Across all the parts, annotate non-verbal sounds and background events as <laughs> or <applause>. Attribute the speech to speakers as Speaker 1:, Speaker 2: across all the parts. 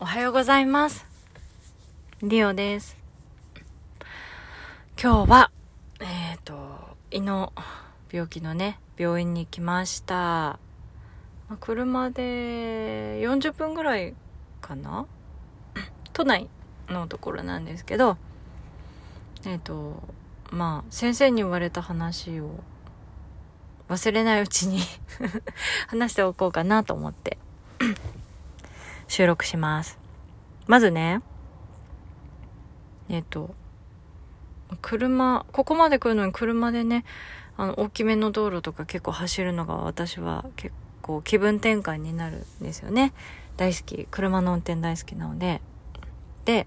Speaker 1: おはようございます。リオです。今日は、えっ、ー、と、胃の病気のね、病院に来ました。ま車で40分ぐらいかな？<clears throat> 都内のところなんですけど、えっ、ー、と、まあ、先生に言われた話を忘れないうちに <laughs> 話しておこうかなと思って収録します。まずね、えっと、車、ここまで来るのに車でね、あの、大きめの道路とか結構走るのが私は結構気分転換になるんですよね。大好き。車の運転大好きなので。で、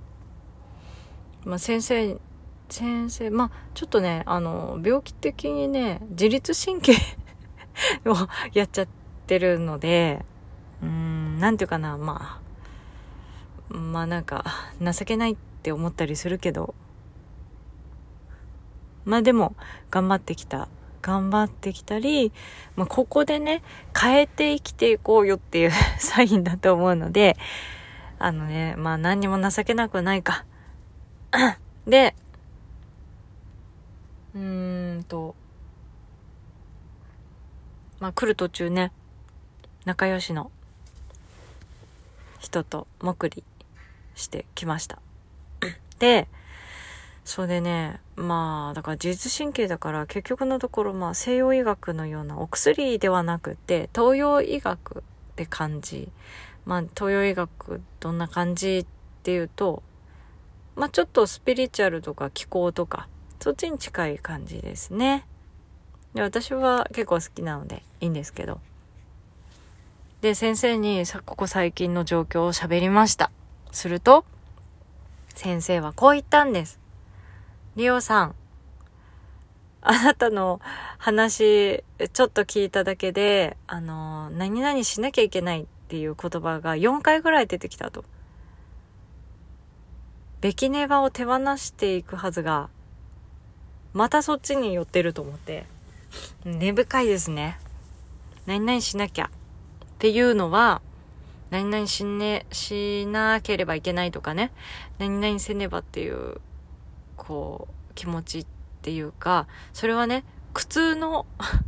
Speaker 1: まあ、先生、先生、まあ、ちょっとね、あの、病気的にね、自律神経 <laughs> をやっちゃってるので、うん、なんていうかな、まあ、まあなんか、情けないって思ったりするけど、まあでも、頑張ってきた。頑張ってきたり、まあここでね、変えて生きていこうよっていう <laughs> サインだと思うので、あのね、まあ何にも情けなくないか。で、うーんと、まあ来る途中ね、仲良しの人ともくりしてきました。<clears throat> で、それでね、まあ、だから自律神経だから結局のところまあ西洋医学のようなお薬ではなくて東洋医学って感じ。まあ東洋医学どんな感じっていうと、まあちょっとスピリチュアルとか気候とかそっちに近い感じですね。で、私は結構好きなのでいいんですけど。で、先生にさ、ここ最近の状況を喋りました。すると、先生はこう言ったんです。リオさん、あなたの話、ちょっと聞いただけで、あの、何々しなきゃいけないっていう言葉が4回ぐらい出てきたと。ベキネバを手放していくはずが、またそっちに寄ってると思って、根深いですね。何々しなきゃっていうのは、何々しね、しなければいけないとかね、何々せねばっていう、こう、気持ちっていうか、それはね、苦痛の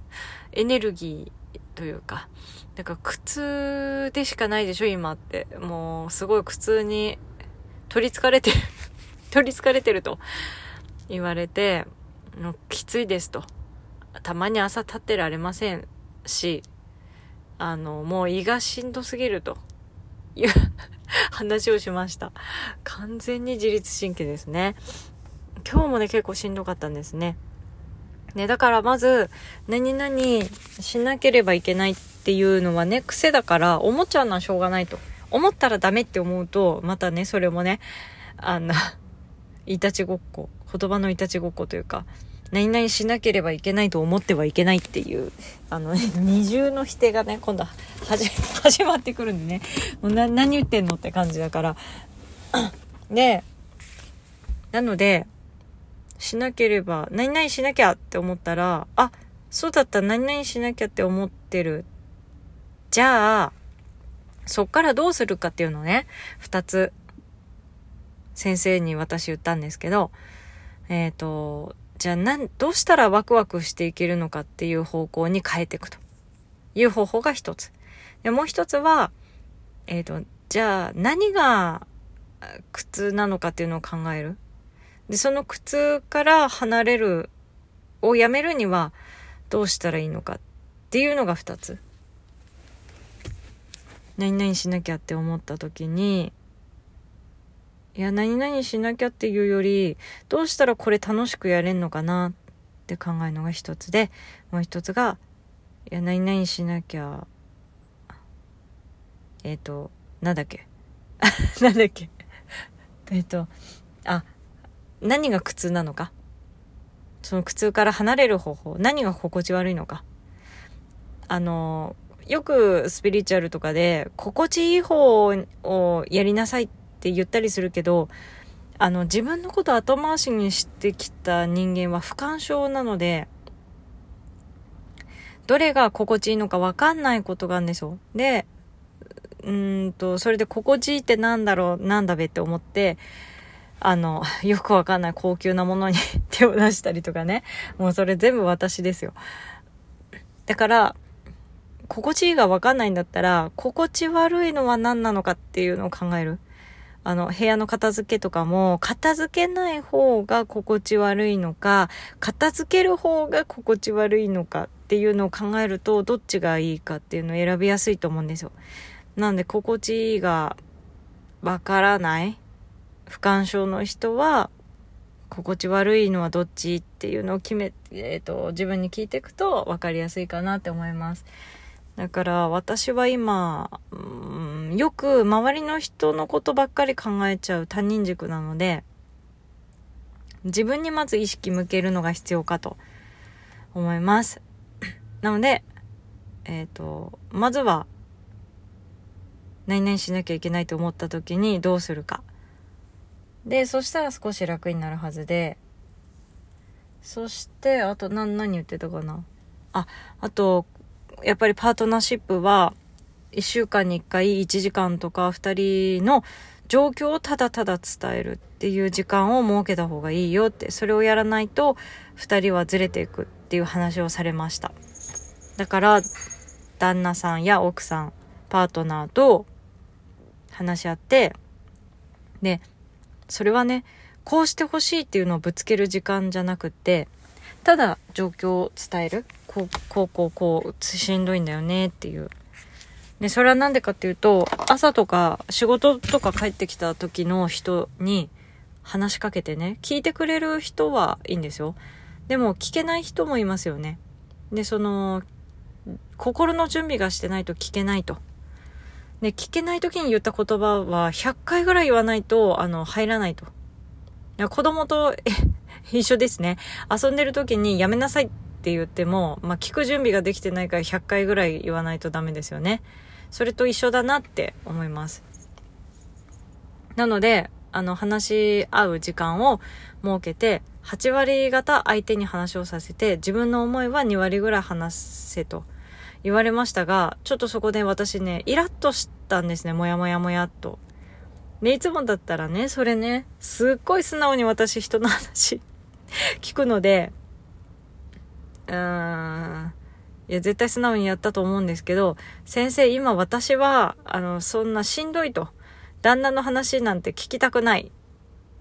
Speaker 1: <laughs> エネルギーというか、だか苦痛でしかないでしょ、今って。もう、すごい苦痛に取りつかれてる <laughs> 取りつかれてると言われて、きついですと。たまに朝立ってられませんし、あの、もう胃がしんどすぎるという <laughs> 話をしました。完全に自律神経ですね。今日もね、結構しんどかったんですね。ね、だからまず、何々しなければいけないっていうのはね、癖だから思っちゃうのはしょうがないと。思ったらダメって思うと、またね、それもね、あの、<laughs> いたちごっこ、言葉のいたちごっこというか、何々しなければいけないと思ってはいけないっていう、あの、ね、<laughs> 二重の否定がね、今度は始 <laughs> 始まってくるんでね、もうな何言ってんのって感じだから。<coughs> で、なので、しなければ、何々しなきゃって思ったら、あ、そうだった、何々しなきゃって思ってる。じゃあ、そっからどうするかっていうのをね、二つ、先生に私言ったんですけど、えっ、ー、と、じゃあなん、どうしたらワクワクしていけるのかっていう方向に変えていくという方法が一つ。で、もう一つは、えっ、ー、と、じゃあ何が苦痛なのかっていうのを考える。で、その苦痛から離れる、をやめるにはどうしたらいいのかっていうのが二つ。何々しなきゃって思った時に、いや、何々しなきゃっていうより、どうしたらこれ楽しくやれんのかな？って考えるのが一つで、もう一つが、いや、何々しなきゃ、えっ、ー、と、なんだっけ？<laughs> なんだっけ？えっと、あ、何が苦痛なのか？その苦痛から離れる方法、何が心地悪いのか？あの、よくスピリチュアルとかで、心地いい方をやりなさいってって言ったりするけど、あの、自分のこと後回しにしてきた人間は不干渉なので、どれが心地いいのかわかんないことがあるんですよ。で、うんと、それで心地いいってなんだろう、なんだべって思って、あの、<laughs> よくわかんない高級なものに <laughs> 手を出したりとかね。もうそれ全部私ですよ。だから、心地いいがわかんないんだったら、心地悪いのは何なのかっていうのを考える。あの、部屋の片付けとかも、片付けない方が心地悪いのか、片付ける方が心地悪いのかっていうのを考えると、どっちがいいかっていうのを選びやすいと思うんですよ。なんで、心地がわからない不干渉の人は、心地悪いのはどっちっていうのを決め、えっ、ー、と、自分に聞いていくと分かりやすいかなって思います。だから私は今、うん、よく周りの人のことばっかり考えちゃう他人軸なので、自分にまず意識向けるのが必要かと思います。<clears throat> なので、えっ、ー、と、まずは、何々しなきゃいけないと思った時にどうするか。で、そしたら少し楽になるはずで、そして、あと何、何言ってたかな。あ、あと、やっぱりパートナーシップは、1週間に1回1時間とか2人の状況をただただ伝えるっていう時間を設けた方がいいよって、それをやらないと2人はずれていくっていう話をされました。だから、旦那さんや奥さん、パートナーと話し合って、で、それはね、こうしてほしいっていうのをぶつける時間じゃなくって、ただ状況を伝える。こう、こう、こう、こう、しんどいんだよねっていう。で、それはなんでかっていうと、朝とか仕事とか帰ってきた時の人に話しかけてね、聞いてくれる人はいいんですよ。でも聞けない人もいますよね。で、その、心の準備がしてないと聞けないと。で、聞けない時に言った言葉は100回ぐらい言わないと、あの、入らないと。子供と <laughs> 一緒ですね。遊んでる時にやめなさいって言っても、まあ、聞く準備ができてないから100回ぐらい言わないとダメですよね。それと一緒だなって思います。なので、あの、話し合う時間を設けて、8割方相手に話をさせて、自分の思いは2割ぐらい話せと言われましたが、ちょっとそこで私ね、イラッとしたんですね。もやもやもやっと。で、いつもだったらね、それね、すっごい素直に私人の話 <laughs> 聞くので、うーん、いや、絶対素直にやったと思うんですけど、先生、今私は、あの、そんなしんどいと。旦那の話なんて聞きたくない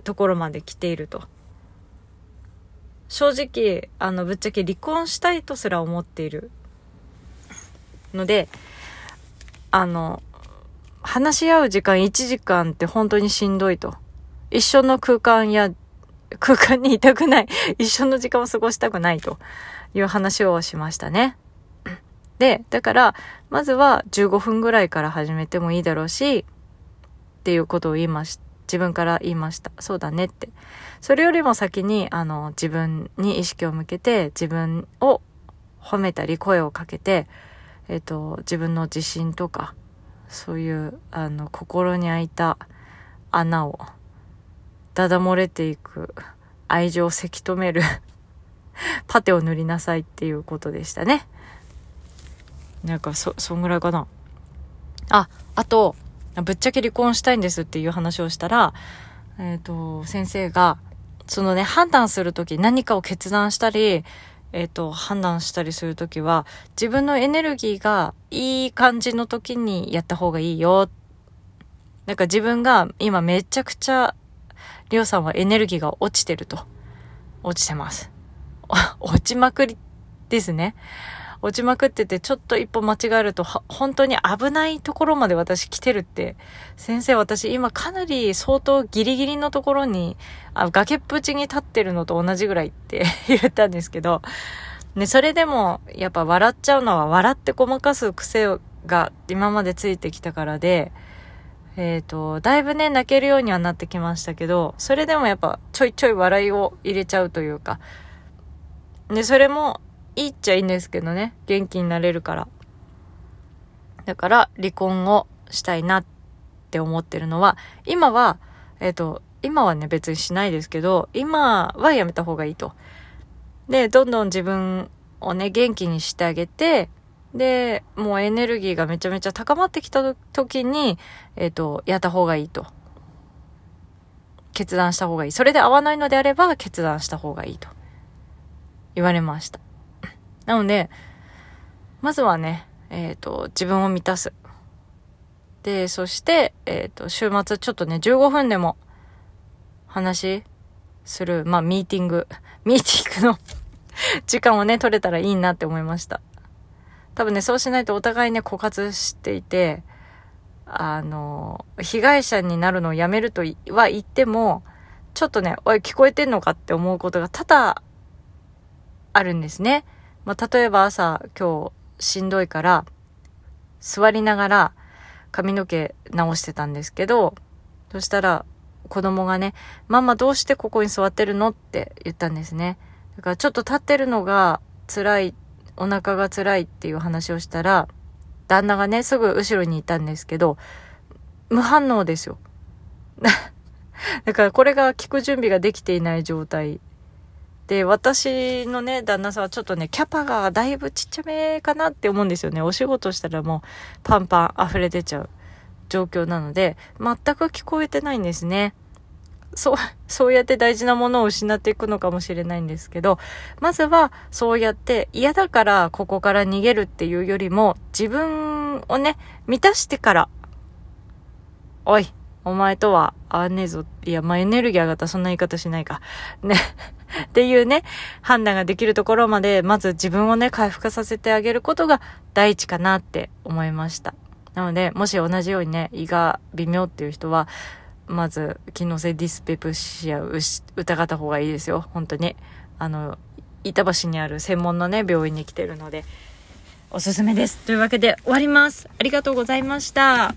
Speaker 1: ところまで来ていると。正直、あの、ぶっちゃけ離婚したいとすら思っている。ので、あの、話し合う時間1時間って本当にしんどいと。一緒の空間や、空間にいたくない。一緒の時間を過ごしたくないという話をしましたね。で、だから、まずは15分ぐらいから始めてもいいだろうし、っていうことを言いまし、自分から言いました。そうだねって。それよりも先に、あの、自分に意識を向けて、自分を褒めたり声をかけて、えっ、と、自分の自信とか、そういう、あの、心に開いた穴を、だだ漏れていく愛情をせき止める <laughs> パテを塗りなさいっていうことでしたね。なんか、そ、そんぐらいかな。あ、あと、ぶっちゃけ離婚したいんですっていう話をしたら、えっ、ー、と、先生が、そのね、判断するとき、何かを決断したり、えっ、ー、と、判断したりするときは、自分のエネルギーがいい感じの時にやった方がいいよ。なんか自分が今めちゃくちゃ、りょうさんはエネルギーが落ちてると。落ちてます。落ちまくりですね。落ちまくってて、ちょっと一歩間違えると、本当に危ないところまで私来てるって、先生私今かなり相当ギリギリのところに、あ崖っぷちに立ってるのと同じぐらいって <laughs> 言ったんですけど、ね、それでも、やっぱ笑っちゃうのは笑ってごまかす癖が今までついてきたからで、えっ、ー、と、だいぶね、泣けるようにはなってきましたけど、それでもやっぱちょいちょい笑いを入れちゃうというか、で、それもいいっちゃいいんですけどね。元気になれるから。だから、離婚をしたいなって思ってるのは、今は、えっ、ー、と、今はね、別にしないですけど、今はやめた方がいいと。で、どんどん自分をね、元気にしてあげて、で、もうエネルギーがめちゃめちゃ高まってきた時に、えっ、ー、と、やった方がいいと。決断した方がいい。それで合わないのであれば決断した方がいいと言われました。なので、まずはね、えっ、ー、と、自分を満たす。で、そして、えっ、ー、と、週末ちょっとね、15分でも話する、まあ、ミーティング、<laughs> ミーティングの <laughs> 時間をね、取れたらいいなって思いました。多分ね、そうしないとお互いね、枯渇していて、あの、被害者になるのをやめるとは言っても、ちょっとね、おい、聞こえてんのかって思うことが多々あるんですね。まあ、例えば朝、今日しんどいから、座りながら髪の毛直してたんですけど、そしたら子供がね、ママどうしてここに座ってるの？って言ったんですね。だからちょっと立ってるのが辛い、お腹が辛いっていう話をしたら、旦那がね、すぐ後ろにいたんですけど、無反応ですよ。<laughs> だからこれが聞く準備ができていない状態。で、私のね、旦那さんはちょっとね、キャパがだいぶちっちゃめかなって思うんですよね。お仕事したらもうパンパン溢れ出ちゃう状況なので、全く聞こえてないんですね。そう、そうやって大事なものを失っていくのかもしれないんですけど、まずはそうやって嫌だからここから逃げるっていうよりも、自分をね、満たしてから、おい、お前とは合わねえぞ。いや、まあ、エネルギー上がったらそんな言い方しないか。<laughs> ね。<laughs> っていうね、判断ができるところまで、まず自分をね、回復させてあげることが第一かなって思いました。なので、もし同じようにね、胃が微妙っていう人は、まず、機能性ディスペプシアを疑った方がいいですよ。本当に。あの、板橋にある専門のね、病院に来てるので、おすすめです。というわけで終わります。ありがとうございました。